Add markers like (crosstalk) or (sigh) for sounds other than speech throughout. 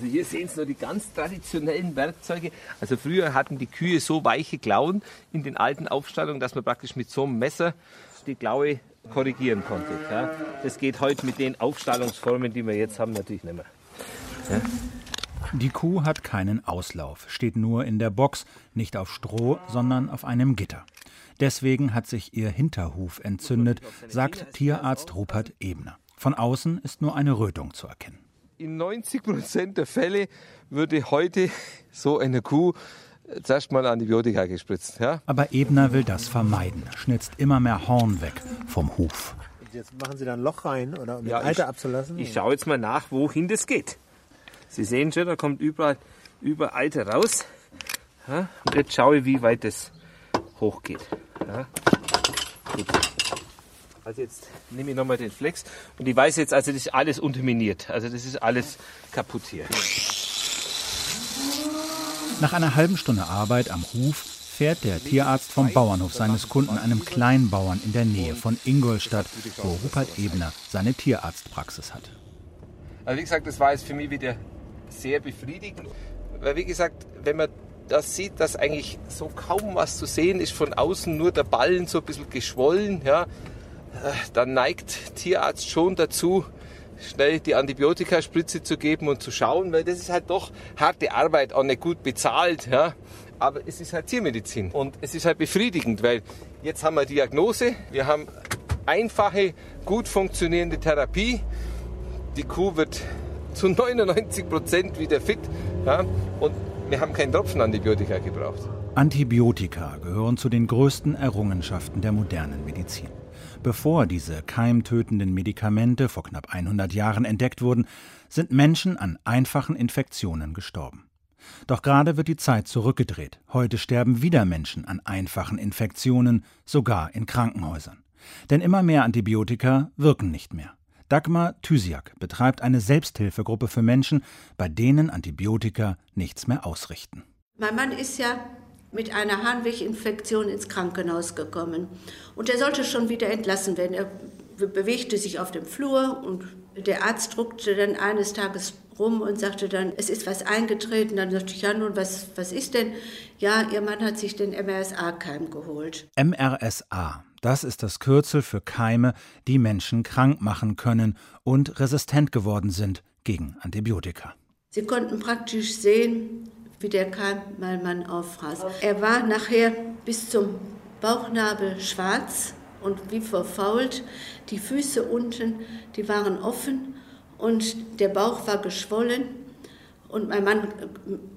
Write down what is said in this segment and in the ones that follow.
Also hier sehen Sie nur die ganz traditionellen Werkzeuge. Also früher hatten die Kühe so weiche Klauen in den alten Aufstallungen, dass man praktisch mit so einem Messer die Klaue korrigieren konnte. Ja. Das geht heute mit den Aufstallungsformen, die wir jetzt haben, natürlich nicht mehr. Ja. Die Kuh hat keinen Auslauf, steht nur in der Box, nicht auf Stroh, sondern auf einem Gitter. Deswegen hat sich ihr Hinterhuf entzündet, sagt Tierarzt Rupert Ebner. Von außen ist nur eine Rötung zu erkennen. In 90 Prozent der Fälle würde heute (laughs) so eine Kuh zuerst mal Antibiotika gespritzt. Ja? Aber Ebner will das vermeiden, schnitzt immer mehr Horn weg vom Huf. Jetzt machen Sie da ein Loch rein, oder um ja, den Eiter ich, abzulassen? Ich schaue jetzt mal nach, wohin das geht. Sie sehen schon, da kommt überall, überall Eiter raus. Ja? Und jetzt schaue ich, wie weit das hochgeht. Ja? Gut. Also jetzt nehme ich nochmal den Flex und ich weiß jetzt, also das ist alles unterminiert. Also das ist alles kaputt hier. Nach einer halben Stunde Arbeit am Huf fährt der Tierarzt vom Bauernhof seines Kunden, einem Kleinbauern in der Nähe von Ingolstadt, wo Rupert Ebner seine Tierarztpraxis hat. Also wie gesagt, das war jetzt für mich wieder sehr befriedigend. Weil wie gesagt, wenn man das sieht, dass eigentlich so kaum was zu sehen ist, von außen nur der Ballen so ein bisschen geschwollen, ja, dann neigt Tierarzt schon dazu, schnell die Antibiotikaspritze zu geben und zu schauen, weil das ist halt doch harte Arbeit, auch nicht gut bezahlt, ja. Aber es ist halt Tiermedizin und es ist halt befriedigend, weil jetzt haben wir Diagnose, wir haben einfache, gut funktionierende Therapie. Die Kuh wird zu 99 Prozent wieder fit ja, und wir haben keinen Tropfen Antibiotika gebraucht. Antibiotika gehören zu den größten Errungenschaften der modernen Medizin. Bevor diese keimtötenden Medikamente vor knapp 100 Jahren entdeckt wurden, sind Menschen an einfachen Infektionen gestorben. Doch gerade wird die Zeit zurückgedreht. Heute sterben wieder Menschen an einfachen Infektionen, sogar in Krankenhäusern. Denn immer mehr Antibiotika wirken nicht mehr. Dagmar Thysiak betreibt eine Selbsthilfegruppe für Menschen, bei denen Antibiotika nichts mehr ausrichten. Mein Mann ist ja mit einer Harnweginfektion ins Krankenhaus gekommen. Und er sollte schon wieder entlassen werden. Er bewegte sich auf dem Flur und der Arzt druckte dann eines Tages rum und sagte dann, es ist was eingetreten. Dann sagte ich, ja nun, was, was ist denn? Ja, Ihr Mann hat sich den MRSA-Keim geholt. MRSA, das ist das Kürzel für Keime, die Menschen krank machen können und resistent geworden sind gegen Antibiotika. Sie konnten praktisch sehen, wie der Keim mein Mann auffraß. Er war nachher bis zum Bauchnabel schwarz und wie verfault. Die Füße unten, die waren offen und der Bauch war geschwollen. Und mein Mann,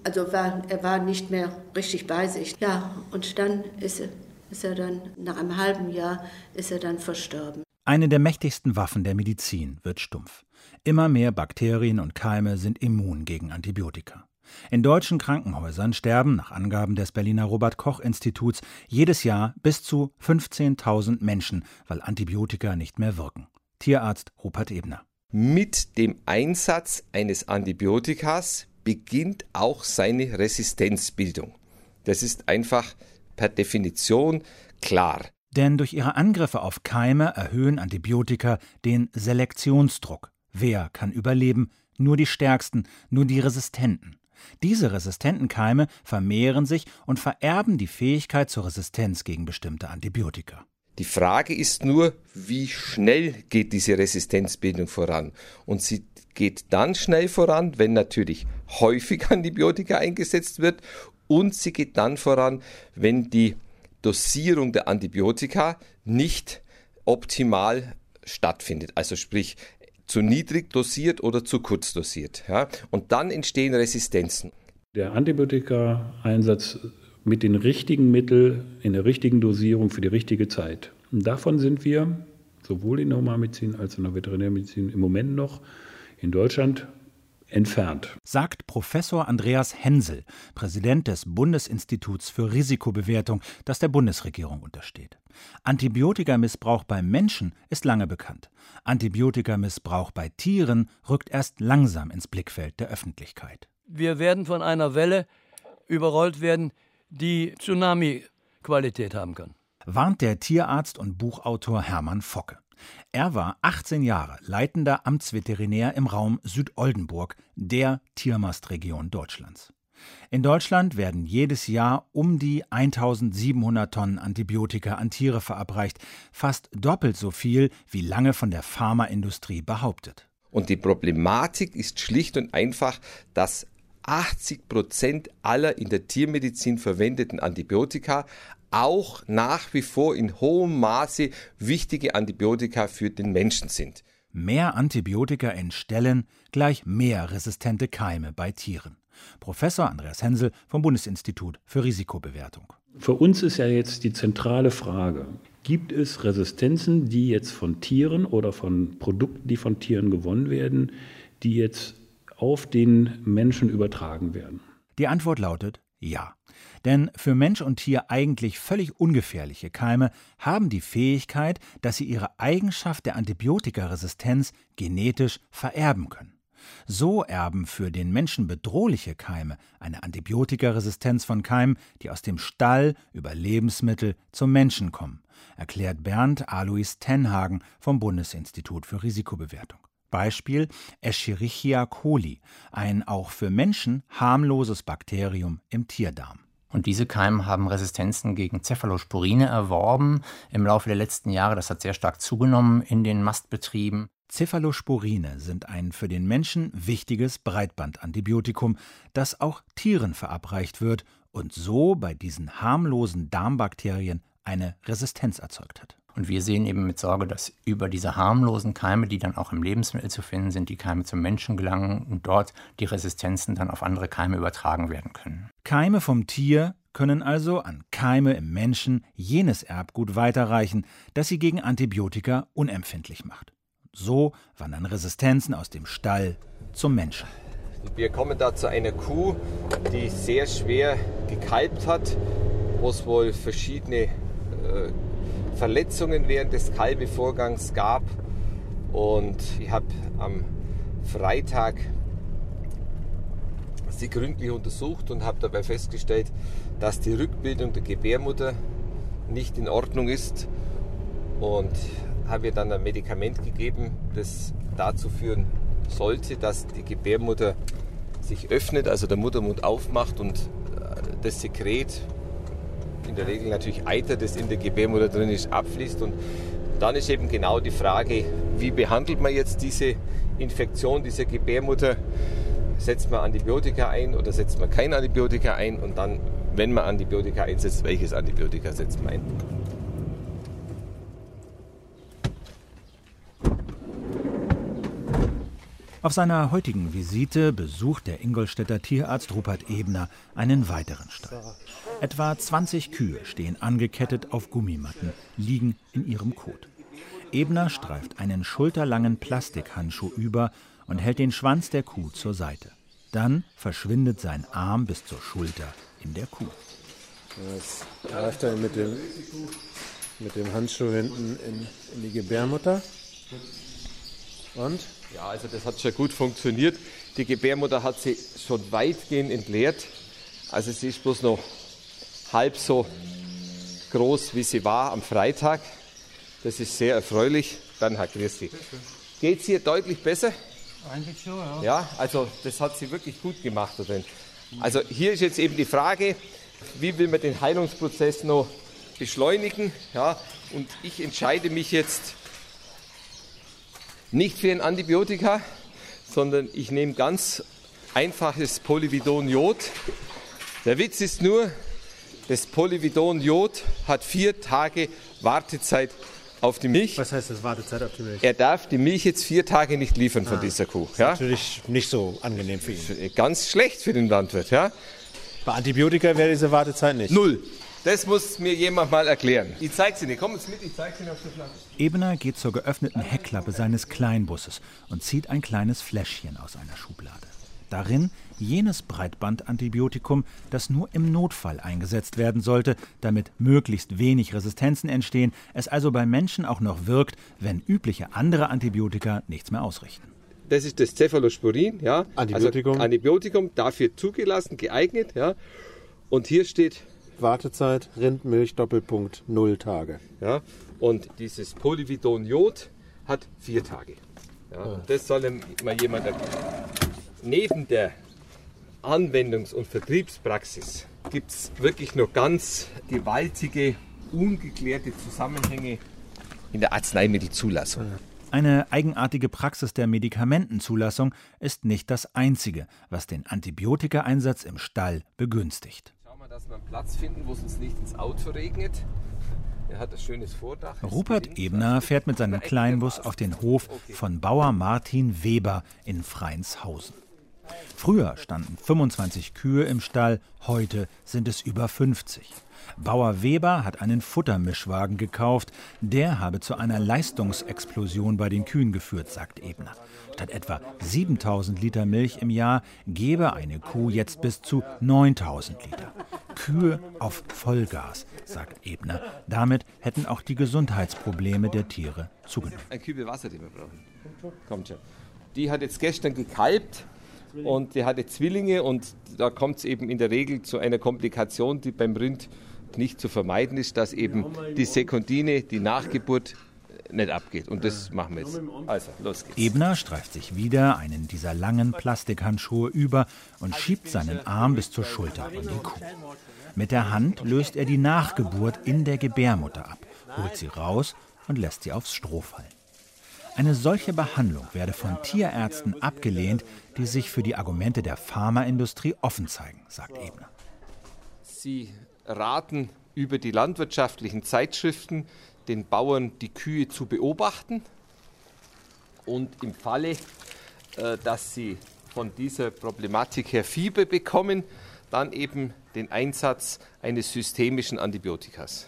also war, er war nicht mehr richtig bei sich. Ja, und dann ist er, ist er dann, nach einem halben Jahr, ist er dann verstorben. Eine der mächtigsten Waffen der Medizin wird stumpf. Immer mehr Bakterien und Keime sind immun gegen Antibiotika. In deutschen Krankenhäusern sterben nach Angaben des Berliner Robert Koch Instituts jedes Jahr bis zu 15.000 Menschen, weil Antibiotika nicht mehr wirken. Tierarzt Rupert Ebner. Mit dem Einsatz eines Antibiotikas beginnt auch seine Resistenzbildung. Das ist einfach per Definition klar. Denn durch ihre Angriffe auf Keime erhöhen Antibiotika den Selektionsdruck. Wer kann überleben? Nur die Stärksten, nur die Resistenten. Diese resistenten Keime vermehren sich und vererben die Fähigkeit zur Resistenz gegen bestimmte Antibiotika. Die Frage ist nur, wie schnell geht diese Resistenzbildung voran? Und sie geht dann schnell voran, wenn natürlich häufig (laughs) Antibiotika eingesetzt wird und sie geht dann voran, wenn die Dosierung der Antibiotika nicht optimal stattfindet. Also sprich, zu niedrig dosiert oder zu kurz dosiert. Ja? Und dann entstehen Resistenzen. Der Antibiotika-Einsatz mit den richtigen Mitteln in der richtigen Dosierung für die richtige Zeit. Und davon sind wir sowohl in der Humanmedizin als auch in der Veterinärmedizin im Moment noch in Deutschland entfernt. Sagt Professor Andreas Hensel, Präsident des Bundesinstituts für Risikobewertung, das der Bundesregierung untersteht. Antibiotikamissbrauch beim Menschen ist lange bekannt. Antibiotikamissbrauch bei Tieren rückt erst langsam ins Blickfeld der Öffentlichkeit. Wir werden von einer Welle überrollt werden, die Tsunami-Qualität haben kann. Warnt der Tierarzt und Buchautor Hermann Focke. Er war 18 Jahre leitender Amtsveterinär im Raum Südoldenburg, der Tiermastregion Deutschlands. In Deutschland werden jedes Jahr um die 1700 Tonnen Antibiotika an Tiere verabreicht, fast doppelt so viel wie lange von der Pharmaindustrie behauptet. Und die Problematik ist schlicht und einfach, dass 80 Prozent aller in der Tiermedizin verwendeten Antibiotika auch nach wie vor in hohem Maße wichtige Antibiotika für den Menschen sind. Mehr Antibiotika entstellen gleich mehr resistente Keime bei Tieren. Professor Andreas Hensel vom Bundesinstitut für Risikobewertung. Für uns ist ja jetzt die zentrale Frage, gibt es Resistenzen, die jetzt von Tieren oder von Produkten, die von Tieren gewonnen werden, die jetzt auf den Menschen übertragen werden? Die Antwort lautet ja. Denn für Mensch und Tier eigentlich völlig ungefährliche Keime haben die Fähigkeit, dass sie ihre Eigenschaft der Antibiotikaresistenz genetisch vererben können. So erben für den Menschen bedrohliche Keime eine Antibiotikaresistenz von Keimen, die aus dem Stall über Lebensmittel zum Menschen kommen, erklärt Bernd Alois Tenhagen vom Bundesinstitut für Risikobewertung. Beispiel Escherichia coli, ein auch für Menschen harmloses Bakterium im Tierdarm. Und diese Keime haben Resistenzen gegen Cephalosporine erworben im Laufe der letzten Jahre. Das hat sehr stark zugenommen in den Mastbetrieben. Cephalosporine sind ein für den Menschen wichtiges Breitbandantibiotikum, das auch Tieren verabreicht wird und so bei diesen harmlosen Darmbakterien eine Resistenz erzeugt hat. Und wir sehen eben mit Sorge, dass über diese harmlosen Keime, die dann auch im Lebensmittel zu finden sind, die Keime zum Menschen gelangen und dort die Resistenzen dann auf andere Keime übertragen werden können. Keime vom Tier können also an Keime im Menschen jenes Erbgut weiterreichen, das sie gegen Antibiotika unempfindlich macht. So wandern Resistenzen aus dem Stall zum Menschen. Wir kommen da zu einer Kuh, die sehr schwer gekalbt hat, wo es wohl verschiedene äh, Verletzungen während des Kalbevorgangs gab. Und ich habe am Freitag sie gründlich untersucht und habe dabei festgestellt, dass die Rückbildung der Gebärmutter nicht in Ordnung ist und habe ihr dann ein Medikament gegeben, das dazu führen sollte, dass die Gebärmutter sich öffnet, also der Muttermund aufmacht und äh, das Sekret, in der Regel natürlich Eiter, das in der Gebärmutter drin ist, abfließt. Und dann ist eben genau die Frage, wie behandelt man jetzt diese Infektion dieser Gebärmutter? Setzt man Antibiotika ein oder setzt man kein Antibiotika ein? Und dann, wenn man Antibiotika einsetzt, welches Antibiotika setzt man ein? Auf seiner heutigen Visite besucht der Ingolstädter Tierarzt Rupert Ebner einen weiteren Stall. Etwa 20 Kühe stehen angekettet auf Gummimatten, liegen in ihrem Kot. Ebner streift einen schulterlangen Plastikhandschuh über und hält den Schwanz der Kuh zur Seite. Dann verschwindet sein Arm bis zur Schulter in der Kuh. Jetzt greift er mit dem, mit dem Handschuh hinten in, in die Gebärmutter. Und? Ja, also das hat schon gut funktioniert. Die Gebärmutter hat sie schon weitgehend entleert. Also sie ist bloß noch halb so groß, wie sie war am Freitag. Das ist sehr erfreulich. Dann, Herr Christi. Geht es hier deutlich besser? Eigentlich schon, ja. Ja, also das hat sie wirklich gut gemacht. Also hier ist jetzt eben die Frage, wie will man den Heilungsprozess noch beschleunigen? Ja, und ich entscheide mich jetzt nicht für ein Antibiotika, sondern ich nehme ganz einfaches Polyvidon-Jod. Der Witz ist nur, das Polyvidon-Jod hat vier Tage Wartezeit auf die Milch. Was heißt das Wartezeit auf die Milch? Er darf die Milch jetzt vier Tage nicht liefern von Ah, dieser Kuh. Ist Ja? natürlich nicht so angenehm für ihn. Ganz schlecht für den Landwirt. Ja? Bei Antibiotika wäre diese Wartezeit nicht. Null. Das muss mir jemand mal erklären. Ich zeig's Ihnen. Komm jetzt mit, ich zeig's Ihnen auf der Flasche. Ebner geht zur geöffneten Heckklappe seines Kleinbusses und zieht ein kleines Fläschchen aus einer Schublade. Darin jenes Breitbandantibiotikum, das nur im Notfall eingesetzt werden sollte, damit möglichst wenig Resistenzen entstehen, es also bei Menschen auch noch wirkt, wenn übliche andere Antibiotika nichts mehr ausrichten. Das ist das Cephalosporin, ja. Antibiotikum. Also Antibiotikum, dafür zugelassen, geeignet, ja. Und hier steht, Wartezeit, Rindmilch, Doppelpunkt, null Tage. ja, und dieses Polyvidon-Jod hat vier Tage. Ja, das soll mal jemand erklären. Neben der Anwendungs- und Vertriebspraxis gibt es wirklich noch ganz gewaltige, ungeklärte Zusammenhänge in der Arzneimittelzulassung. Eine eigenartige Praxis der Medikamentenzulassung ist nicht das einzige, was den Antibiotikaeinsatz im Stall begünstigt. Wir, dass wir einen Platz finden, wo es uns nicht ins Auto regnet. Er hat ein schönes Vordach. Rupert Ebner fährt mit seinem (laughs) Kleinbus auf den Hof von Bauer Martin Weber in Freienshausen. Früher standen 25 Kühe im Stall, heute sind es über 50. Bauer Weber hat einen Futtermischwagen gekauft. Der habe zu einer Leistungsexplosion bei den Kühen geführt, sagt Ebner. Statt etwa 7000 Liter Milch im Jahr gebe eine Kuh jetzt bis zu 9000 Liter. Kühe auf Vollgas, sagt Ebner. Damit hätten auch die Gesundheitsprobleme der Tiere zugenommen. Ein Kübel Wasser, den wir brauchen. Kommt schon. Die hat jetzt gestern gekalbt und die hatte Zwillinge und da kommt es eben in der Regel zu einer Komplikation, die beim Rind nicht zu vermeiden ist, dass eben die Sekundine, die Nachgeburt, nicht abgeht. Und das machen wir jetzt. Also, los geht's. Ebner streift sich wieder einen dieser langen Plastikhandschuhe über und schiebt seinen Arm bis zur Schulter in die Kuh. Mit der Hand löst er die Nachgeburt in der Gebärmutter ab, holt sie raus und lässt sie aufs Stroh fallen. Eine solche Behandlung werde von Tierärzten abgelehnt, die sich für die Argumente der Pharmaindustrie offen zeigen, sagt Ebner. Sie raten über die landwirtschaftlichen Zeitschriften den Bauern die Kühe zu beobachten und im Falle, äh, dass sie von dieser Problematik her Fieber bekommen, dann eben den Einsatz eines systemischen Antibiotikas.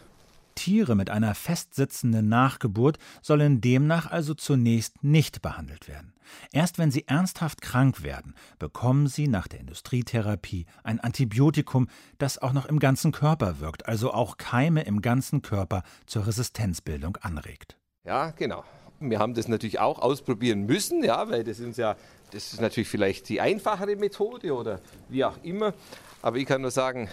Tiere mit einer festsitzenden Nachgeburt sollen demnach also zunächst nicht behandelt werden. Erst wenn sie ernsthaft krank werden, bekommen sie nach der Industrietherapie ein Antibiotikum, das auch noch im ganzen Körper wirkt, also auch Keime im ganzen Körper zur Resistenzbildung anregt. Ja, genau. Wir haben das natürlich auch ausprobieren müssen, ja, weil das ist ja, das ist natürlich vielleicht die einfachere Methode oder wie auch immer. Aber ich kann nur sagen,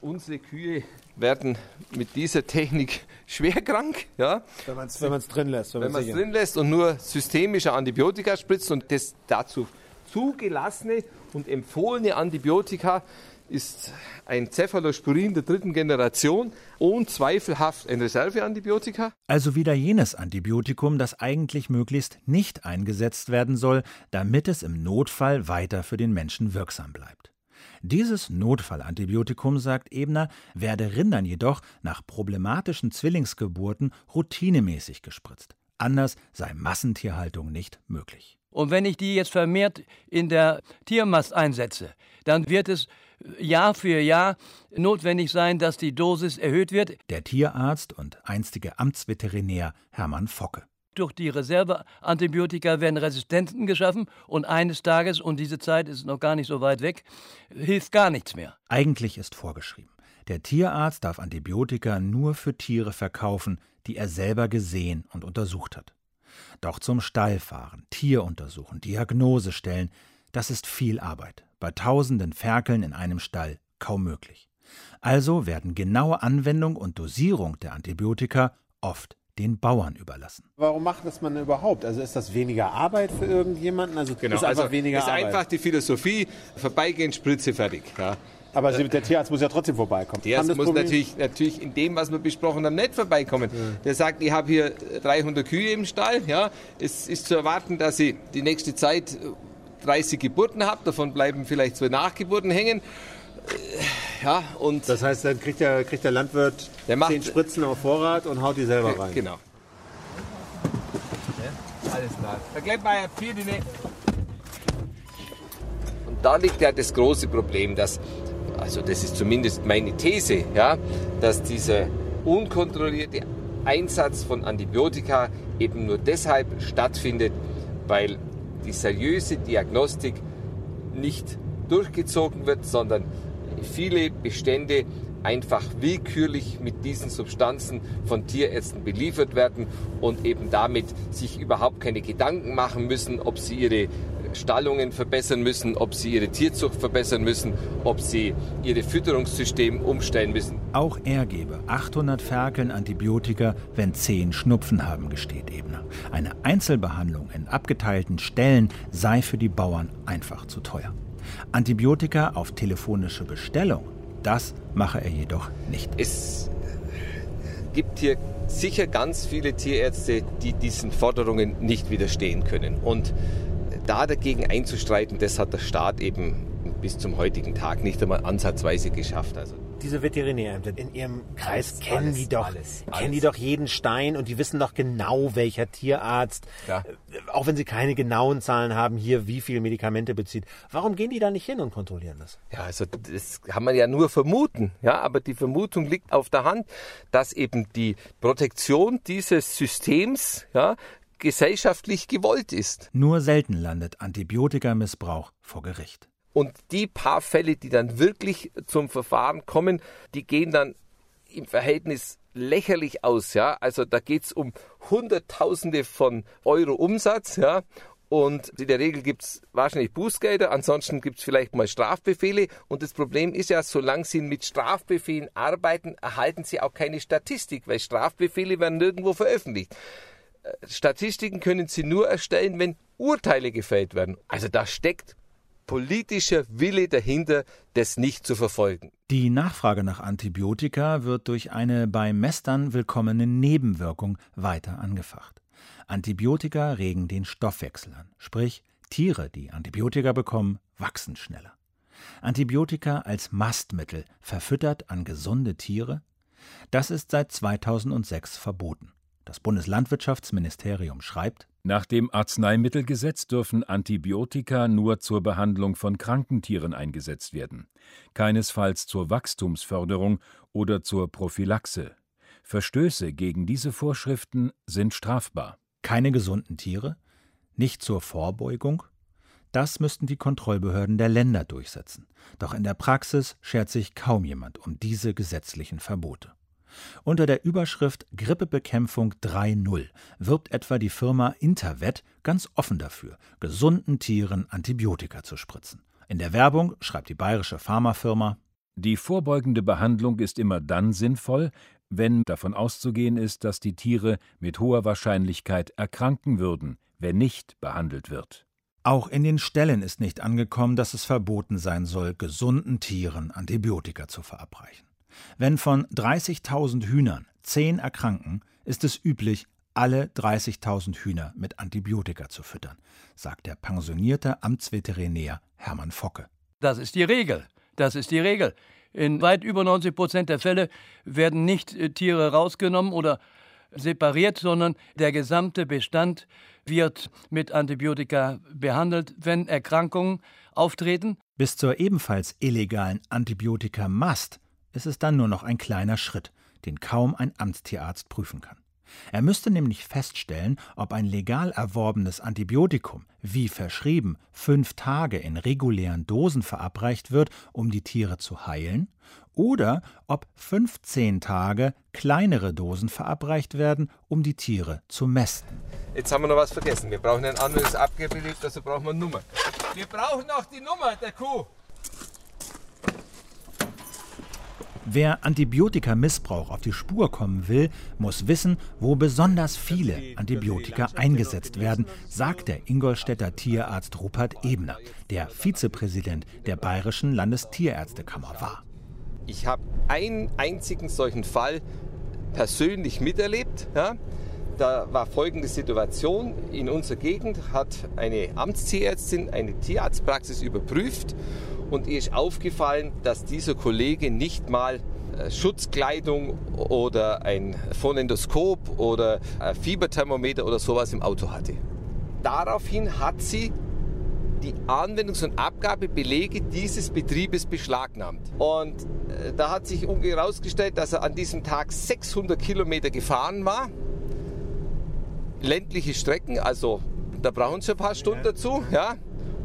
unsere Kühe werden mit dieser Technik (laughs) schwer krank. Ja? Wenn man es wenn drin lässt. Wenn, wenn man es drin lässt und nur systemische Antibiotika spritzt und das dazu zugelassene und empfohlene Antibiotika ist ein Cephalosporin der dritten Generation, unzweifelhaft ein Reserveantibiotika. Also wieder jenes Antibiotikum, das eigentlich möglichst nicht eingesetzt werden soll, damit es im Notfall weiter für den Menschen wirksam bleibt. Dieses Notfallantibiotikum, sagt Ebner, werde Rindern jedoch nach problematischen Zwillingsgeburten routinemäßig gespritzt. Anders sei Massentierhaltung nicht möglich. Und wenn ich die jetzt vermehrt in der Tiermast einsetze, dann wird es Jahr für Jahr notwendig sein, dass die Dosis erhöht wird. Der Tierarzt und einstige Amtsveterinär Hermann Focke. Durch die Reserveantibiotika werden Resistenzen geschaffen und eines Tages, und diese Zeit ist noch gar nicht so weit weg, hilft gar nichts mehr. Eigentlich ist vorgeschrieben. Der Tierarzt darf Antibiotika nur für Tiere verkaufen, die er selber gesehen und untersucht hat. Doch zum Stall fahren, Tier untersuchen, Diagnose stellen, das ist viel Arbeit. Bei tausenden Ferkeln in einem Stall kaum möglich. Also werden genaue Anwendung und Dosierung der Antibiotika oft den Bauern überlassen. Warum macht das man überhaupt? Also ist das weniger Arbeit für irgendjemanden? Also genau, ist einfach also weniger ist Arbeit. einfach die Philosophie, vorbeigehen, Spritze, fertig. Ja. Aber der Tierarzt muss ja trotzdem vorbeikommen. Der das muss Problem- natürlich, natürlich in dem, was wir besprochen haben, nicht vorbeikommen. Der sagt, ich habe hier 300 Kühe im Stall. Ja. Es ist zu erwarten, dass ich die nächste Zeit 30 Geburten habe. Davon bleiben vielleicht zwei Nachgeburten hängen. Ja, und Das heißt, dann kriegt der, kriegt der Landwirt Der macht- zehn Spritzen auf Vorrat und haut die selber rein. Genau. alles klar. Der Gleitmeier, vier die Und da liegt ja das große Problem, dass, also das ist zumindest meine These, ja, dass dieser unkontrollierte Einsatz von Antibiotika eben nur deshalb stattfindet, weil die seriöse Diagnostik nicht durchgezogen wird, sondern viele Bestände einfach willkürlich mit diesen Substanzen von Tierärzten beliefert werden und eben damit sich überhaupt keine Gedanken machen müssen, ob sie ihre Stallungen verbessern müssen, ob sie ihre Tierzucht verbessern müssen, ob sie ihre Fütterungssystem umstellen müssen. Auch er gebe 800 Ferkeln Antibiotika, wenn 10 Schnupfen haben, gesteht Ebner. Eine Einzelbehandlung in abgeteilten Stellen sei für die Bauern einfach zu teuer. Antibiotika auf telefonische Bestellung, das mache er jedoch nicht. Es gibt hier sicher ganz viele Tierärzte, die diesen Forderungen nicht widerstehen können. Und da dagegen einzustreiten, das hat der Staat eben bis zum heutigen Tag nicht einmal ansatzweise geschafft. Also diese Veterinärämter in ihrem Kreis alles, kennen alles, die doch alles, kennen die doch jeden Stein und die wissen doch genau welcher Tierarzt ja. Äh, auch wenn sie keine genauen Zahlen haben hier wie viel Medikamente bezieht warum gehen die da nicht hin und kontrollieren das ja also das kann man ja nur vermuten ja aber die Vermutung liegt auf der Hand dass eben die Protektion dieses Systems ja gesellschaftlich gewollt ist. Nur selten landet Antibiotikamissbrauch vor Gericht. Und die paar Fälle, die dann wirklich zum Verfahren kommen, die gehen dann im Verhältnis lächerlich aus. Ja? Also da geht es um Hunderttausende von Euro Umsatz. Ja? Und in der Regel gibt es wahrscheinlich Bußgelder, ansonsten gibt es vielleicht mal Strafbefehle. Und das Problem ist ja, solange Sie mit Strafbefehlen arbeiten, erhalten Sie auch keine Statistik, weil Strafbefehle werden nirgendwo veröffentlicht. Äh, Statistiken können Sie nur erstellen, wenn Urteile gefällt werden. Also da steckt politischer Wille dahinter, das nicht zu verfolgen. Die Nachfrage nach Antibiotika wird durch eine bei Messern willkommene Nebenwirkung weiter angefacht. Antibiotika regen den Stoffwechsel an, sprich Tiere, die Antibiotika bekommen, wachsen schneller. Antibiotika als Mastmittel verfüttert an gesunde Tiere? Das ist seit 2006 verboten. Das Bundeslandwirtschaftsministerium schreibt Nach dem Arzneimittelgesetz dürfen Antibiotika nur zur Behandlung von kranken Tieren eingesetzt werden, keinesfalls zur Wachstumsförderung oder zur Prophylaxe. Verstöße gegen diese Vorschriften sind strafbar. Keine gesunden Tiere? Nicht zur Vorbeugung? Das müssten die Kontrollbehörden der Länder durchsetzen. Doch in der Praxis schert sich kaum jemand um diese gesetzlichen Verbote. Unter der Überschrift Grippebekämpfung 3.0 wirbt etwa die Firma Intervet ganz offen dafür, gesunden Tieren Antibiotika zu spritzen. In der Werbung schreibt die bayerische Pharmafirma Die vorbeugende Behandlung ist immer dann sinnvoll, wenn davon auszugehen ist, dass die Tiere mit hoher Wahrscheinlichkeit erkranken würden, wenn nicht behandelt wird. Auch in den Ställen ist nicht angekommen, dass es verboten sein soll, gesunden Tieren Antibiotika zu verabreichen. Wenn von 30.000 Hühnern 10 erkranken, ist es üblich, alle 30.000 Hühner mit Antibiotika zu füttern, sagt der pensionierte Amtsveterinär Hermann Focke. Das ist die Regel. Das ist die Regel. In weit über 90 Prozent der Fälle werden nicht äh, Tiere rausgenommen oder separiert, sondern der gesamte Bestand wird mit Antibiotika behandelt, wenn Erkrankungen auftreten. Bis zur ebenfalls illegalen Antibiotika-Mast ist es dann nur noch ein kleiner Schritt, den kaum ein Amtstierarzt prüfen kann. Er müsste nämlich feststellen, ob ein legal erworbenes Antibiotikum, wie verschrieben, fünf Tage in regulären Dosen verabreicht wird, um die Tiere zu heilen, oder ob 15 Tage kleinere Dosen verabreicht werden, um die Tiere zu mästen. Jetzt haben wir noch was vergessen. Wir brauchen ein anderes Abgebild, also brauchen wir eine Nummer. Wir brauchen noch die Nummer der Kuh. Wer Antibiotikamissbrauch auf die Spur kommen will, muss wissen, wo besonders viele Antibiotika eingesetzt werden, sagt der Ingolstädter Tierarzt Rupert Ebner, der Vizepräsident der Bayerischen Landestierärztekammer war. Ich habe einen einzigen solchen Fall persönlich miterlebt. Ja. Da war folgende Situation. In unserer Gegend hat eine Amtstierärztin eine Tierarztpraxis überprüft und ihr ist aufgefallen, dass dieser Kollege nicht mal äh, Schutzkleidung oder ein Phonendoskop oder ein Fieberthermometer oder sowas im Auto hatte. Daraufhin hat sie die Anwendungs- und Abgabebelege dieses Betriebes beschlagnahmt. Und äh, da hat sich herausgestellt, dass er an diesem Tag 600 Kilometer gefahren war. Ländliche Strecken, also da brauchen Sie ein paar Stunden dazu, ja.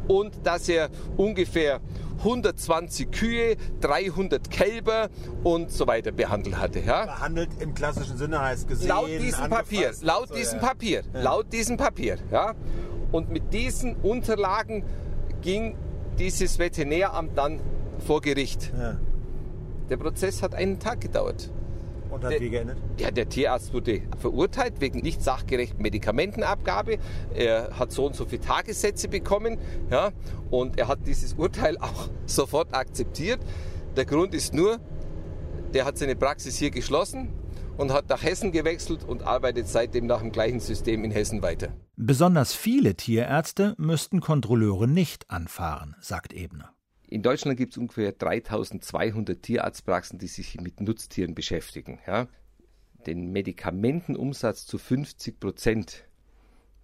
Und dass er ungefähr 120 Kühe, 300 Kälber und so weiter behandelt hatte. Ja? Behandelt im klassischen Sinne heißt gesehen. Laut diesem Papier, laut so, diesem ja. Papier, ja. laut diesem Papier. Ja? Und mit diesen Unterlagen ging dieses Veterinäramt dann vor Gericht. Ja. Der Prozess hat einen Tag gedauert. Und hat der, wie geendet? Ja, der Tierarzt wurde verurteilt wegen nicht sachgerechten Medikamentenabgabe. Er hat so und so viele Tagessätze bekommen. Ja, und er hat dieses Urteil auch (laughs) sofort akzeptiert. Der Grund ist nur, der hat seine Praxis hier geschlossen und hat nach Hessen gewechselt und arbeitet seitdem nach dem gleichen System in Hessen weiter. Besonders viele Tierärzte müssten Kontrolleure nicht anfahren, sagt Ebner. In Deutschland gibt es ungefähr 3200 Tierarztpraxen, die sich mit Nutztieren beschäftigen. Ja. Den Medikamentenumsatz zu 50 Prozent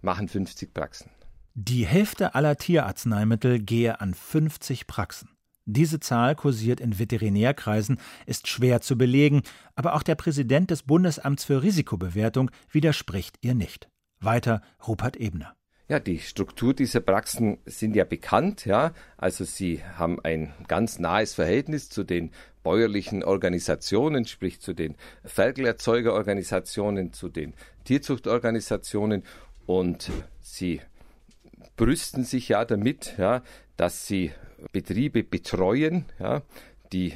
machen 50 Praxen. Die Hälfte aller Tierarzneimittel gehe an 50 Praxen. Diese Zahl kursiert in Veterinärkreisen, ist schwer zu belegen, aber auch der Präsident des Bundesamts für Risikobewertung widerspricht ihr nicht. Weiter Rupert Ebner. Ja, die Struktur dieser Praxen sind ja bekannt, ja. Also sie haben ein ganz nahes Verhältnis zu den bäuerlichen Organisationen, sprich zu den Ferkelerzeugerorganisationen, zu den Tierzuchtorganisationen und sie brüsten sich ja damit, ja, dass sie Betriebe betreuen, ja, die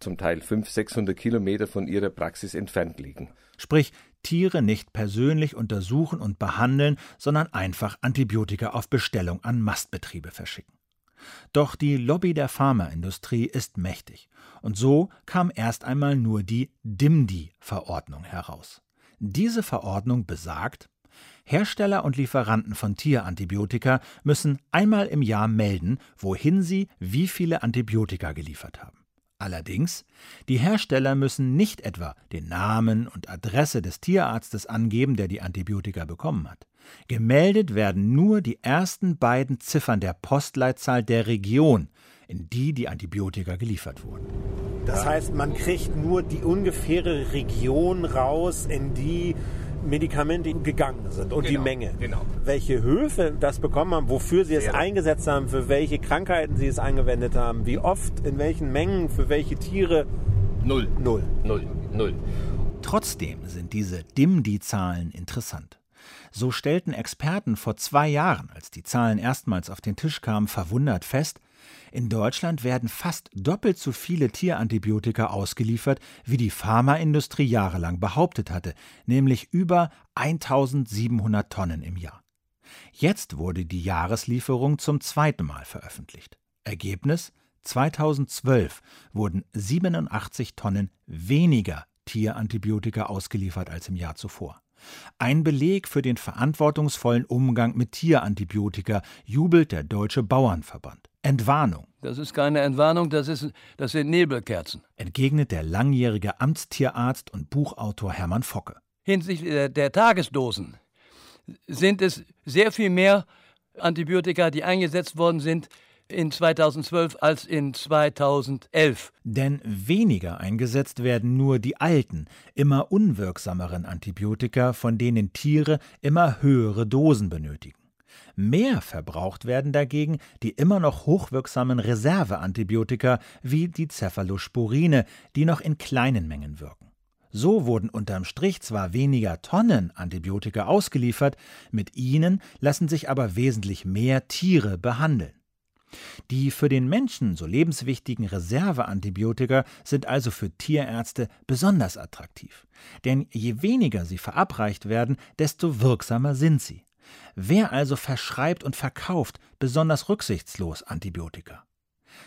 zum Teil 500, 600 Kilometer von ihrer Praxis entfernt liegen. Sprich, Tiere nicht persönlich untersuchen und behandeln, sondern einfach Antibiotika auf Bestellung an Mastbetriebe verschicken. Doch die Lobby der Pharmaindustrie ist mächtig, und so kam erst einmal nur die DIMDI-Verordnung heraus. Diese Verordnung besagt, Hersteller und Lieferanten von Tierantibiotika müssen einmal im Jahr melden, wohin sie wie viele Antibiotika geliefert haben. Allerdings, die Hersteller müssen nicht etwa den Namen und Adresse des Tierarztes angeben, der die Antibiotika bekommen hat. Gemeldet werden nur die ersten beiden Ziffern der Postleitzahl der Region, in die die Antibiotika geliefert wurden. Das heißt, man kriegt nur die ungefähre Region raus, in die Medikamente gegangen sind und genau, die Menge. Genau. Welche Höfe das bekommen haben, wofür sie es eingesetzt haben, für welche Krankheiten sie es angewendet haben, wie oft, in welchen Mengen, für welche Tiere. Null. Null. Null. Null. Trotzdem sind diese DIMDI-Zahlen interessant. So stellten Experten vor zwei Jahren, als die Zahlen erstmals auf den Tisch kamen, verwundert fest, in Deutschland werden fast doppelt so viele Tierantibiotika ausgeliefert, wie die Pharmaindustrie jahrelang behauptet hatte, nämlich über 1700 Tonnen im Jahr. Jetzt wurde die Jahreslieferung zum zweiten Mal veröffentlicht. Ergebnis 2012 wurden 87 Tonnen weniger Tierantibiotika ausgeliefert als im Jahr zuvor. Ein Beleg für den verantwortungsvollen Umgang mit Tierantibiotika jubelt der Deutsche Bauernverband. Entwarnung. Das ist keine Entwarnung, das, ist, das sind Nebelkerzen. Entgegnet der langjährige Amtstierarzt und Buchautor Hermann Focke. Hinsichtlich der, der Tagesdosen sind es sehr viel mehr Antibiotika, die eingesetzt worden sind, in 2012 als in 2011. Denn weniger eingesetzt werden nur die alten, immer unwirksameren Antibiotika, von denen Tiere immer höhere Dosen benötigen. Mehr verbraucht werden dagegen die immer noch hochwirksamen Reserveantibiotika wie die Cephalosporine, die noch in kleinen Mengen wirken. So wurden unterm Strich zwar weniger Tonnen Antibiotika ausgeliefert, mit ihnen lassen sich aber wesentlich mehr Tiere behandeln. Die für den Menschen so lebenswichtigen Reserveantibiotika sind also für Tierärzte besonders attraktiv. Denn je weniger sie verabreicht werden, desto wirksamer sind sie. Wer also verschreibt und verkauft besonders rücksichtslos Antibiotika?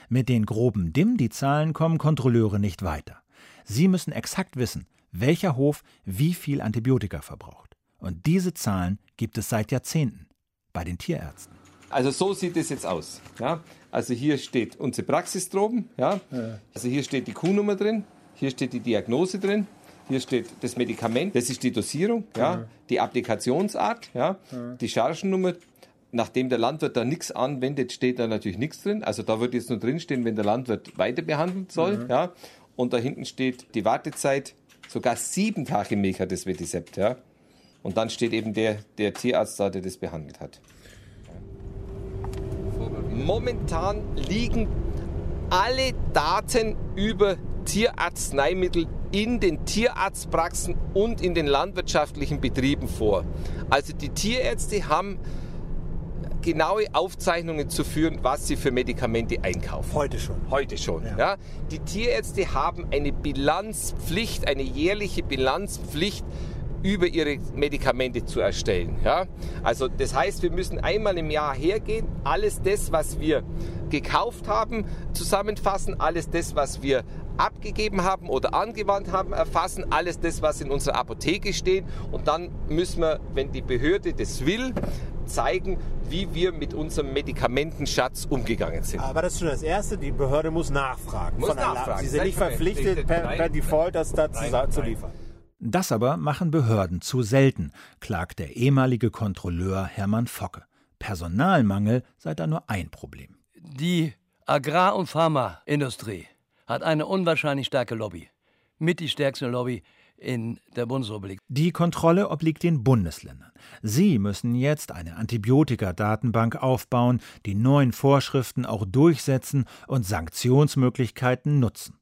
Mit den groben DIM-Die-Zahlen kommen Kontrolleure nicht weiter. Sie müssen exakt wissen, welcher Hof wie viel Antibiotika verbraucht. Und diese Zahlen gibt es seit Jahrzehnten bei den Tierärzten. Also so sieht es jetzt aus. Ja? Also hier steht unsere Praxis droben. Ja? Also hier steht die Kuhnummer drin, hier steht die Diagnose drin, hier steht das Medikament, das ist die Dosierung, ja? die Applikationsart, ja? die Chargennummer. Nachdem der Landwirt da nichts anwendet, steht da natürlich nichts drin. Also da wird jetzt nur drinstehen, wenn der Landwirt weiter behandeln soll. Mhm. Ja? Und da hinten steht die Wartezeit, sogar sieben Tage Milch hat das Vetisept. Ja? Und dann steht eben der, der Tierarzt da, der das behandelt hat. Momentan liegen alle Daten über Tierarzneimittel in den Tierarztpraxen und in den landwirtschaftlichen Betrieben vor. Also die Tierärzte haben genaue Aufzeichnungen zu führen, was sie für Medikamente einkaufen. Heute schon. Heute schon. Ja. ja. Die Tierärzte haben eine Bilanzpflicht, eine jährliche Bilanzpflicht über ihre Medikamente zu erstellen. Ja? Also das heißt, wir müssen einmal im Jahr hergehen, alles das, was wir gekauft haben, zusammenfassen, alles das, was wir abgegeben haben oder angewandt haben, erfassen, alles das, was in unserer Apotheke steht und dann müssen wir, wenn die Behörde das will, zeigen, wie wir mit unserem Medikamentenschatz umgegangen sind. Aber das ist schon das Erste, die Behörde muss nachfragen. Muss nachfragen. Sie sind nicht verpflichtet, per, per Default das dazu zu liefern. Das aber machen Behörden zu selten, klagt der ehemalige Kontrolleur Hermann Focke. Personalmangel sei da nur ein Problem. Die Agrar- und Pharmaindustrie hat eine unwahrscheinlich starke Lobby. Mit die stärkste Lobby in der Bundesrepublik. Die Kontrolle obliegt den Bundesländern. Sie müssen jetzt eine Antibiotika-Datenbank aufbauen, die neuen Vorschriften auch durchsetzen und Sanktionsmöglichkeiten nutzen.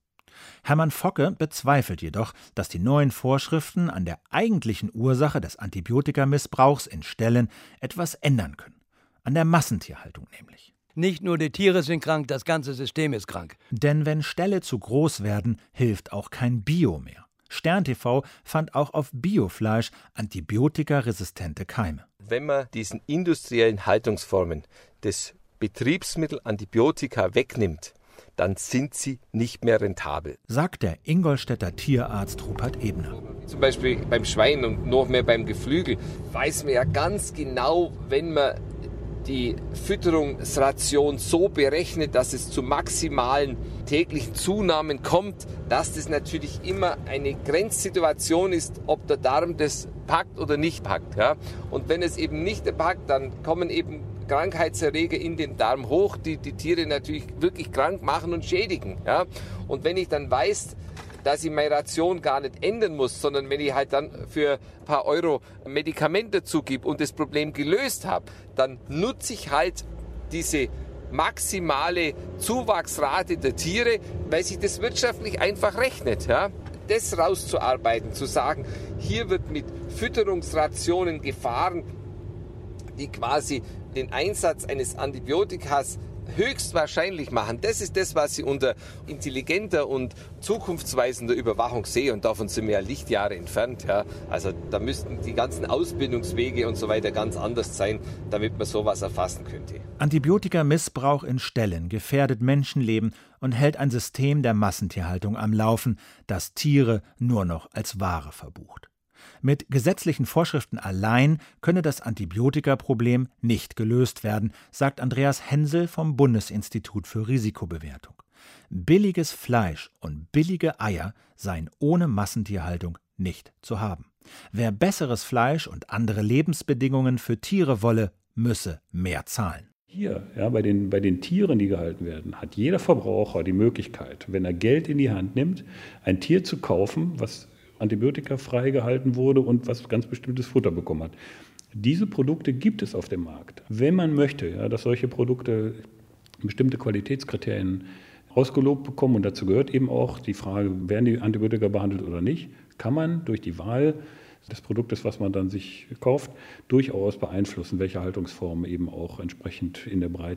Hermann Focke bezweifelt jedoch, dass die neuen Vorschriften an der eigentlichen Ursache des Antibiotikamissbrauchs in Ställen etwas ändern können. An der Massentierhaltung nämlich. Nicht nur die Tiere sind krank, das ganze System ist krank. Denn wenn Ställe zu groß werden, hilft auch kein Bio mehr. Stern TV fand auch auf Biofleisch antibiotikaresistente Keime. Wenn man diesen industriellen Haltungsformen des Betriebsmittel Antibiotika wegnimmt, dann sind sie nicht mehr rentabel. Sagt der Ingolstädter Tierarzt Rupert Ebner. Zum Beispiel beim Schwein und noch mehr beim Geflügel weiß man ja ganz genau, wenn man die Fütterungsration so berechnet, dass es zu maximalen täglichen Zunahmen kommt, dass das natürlich immer eine Grenzsituation ist, ob der Darm das packt oder nicht packt. Ja? Und wenn es eben nicht packt, dann kommen eben Krankheitserreger in den Darm hoch, die die Tiere natürlich wirklich krank machen und schädigen. Ja? Und wenn ich dann weiß, dass ich meine Ration gar nicht ändern muss, sondern wenn ich halt dann für ein paar Euro Medikamente zugib und das Problem gelöst habe, dann nutze ich halt diese maximale Zuwachsrate der Tiere, weil sich das wirtschaftlich einfach rechnet. Ja? Das rauszuarbeiten, zu sagen, hier wird mit Fütterungsrationen gefahren, die quasi den Einsatz eines Antibiotikas höchstwahrscheinlich machen. Das ist das, was ich unter intelligenter und zukunftsweisender Überwachung sehe. Und davon sind wir ja Lichtjahre entfernt. Ja. Also da müssten die ganzen Ausbildungswege und so weiter ganz anders sein, damit man sowas erfassen könnte. Antibiotikamissbrauch in Ställen gefährdet Menschenleben und hält ein System der Massentierhaltung am Laufen, das Tiere nur noch als Ware verbucht. Mit gesetzlichen Vorschriften allein könne das Antibiotikaproblem nicht gelöst werden, sagt Andreas Hensel vom Bundesinstitut für Risikobewertung. Billiges Fleisch und billige Eier seien ohne Massentierhaltung nicht zu haben. Wer besseres Fleisch und andere Lebensbedingungen für Tiere wolle, müsse mehr zahlen. Hier, ja, bei den, bei den Tieren, die gehalten werden, hat jeder Verbraucher die Möglichkeit, wenn er Geld in die Hand nimmt, ein Tier zu kaufen, was Antibiotika freigehalten wurde und was ganz bestimmtes Futter bekommen hat. Diese Produkte gibt es auf dem Markt. Wenn man möchte, ja, dass solche Produkte bestimmte Qualitätskriterien ausgelobt bekommen, und dazu gehört eben auch die Frage, werden die Antibiotika behandelt oder nicht, kann man durch die Wahl des Produktes, was man dann sich kauft, durchaus beeinflussen, welche Haltungsform eben auch entsprechend in der Breite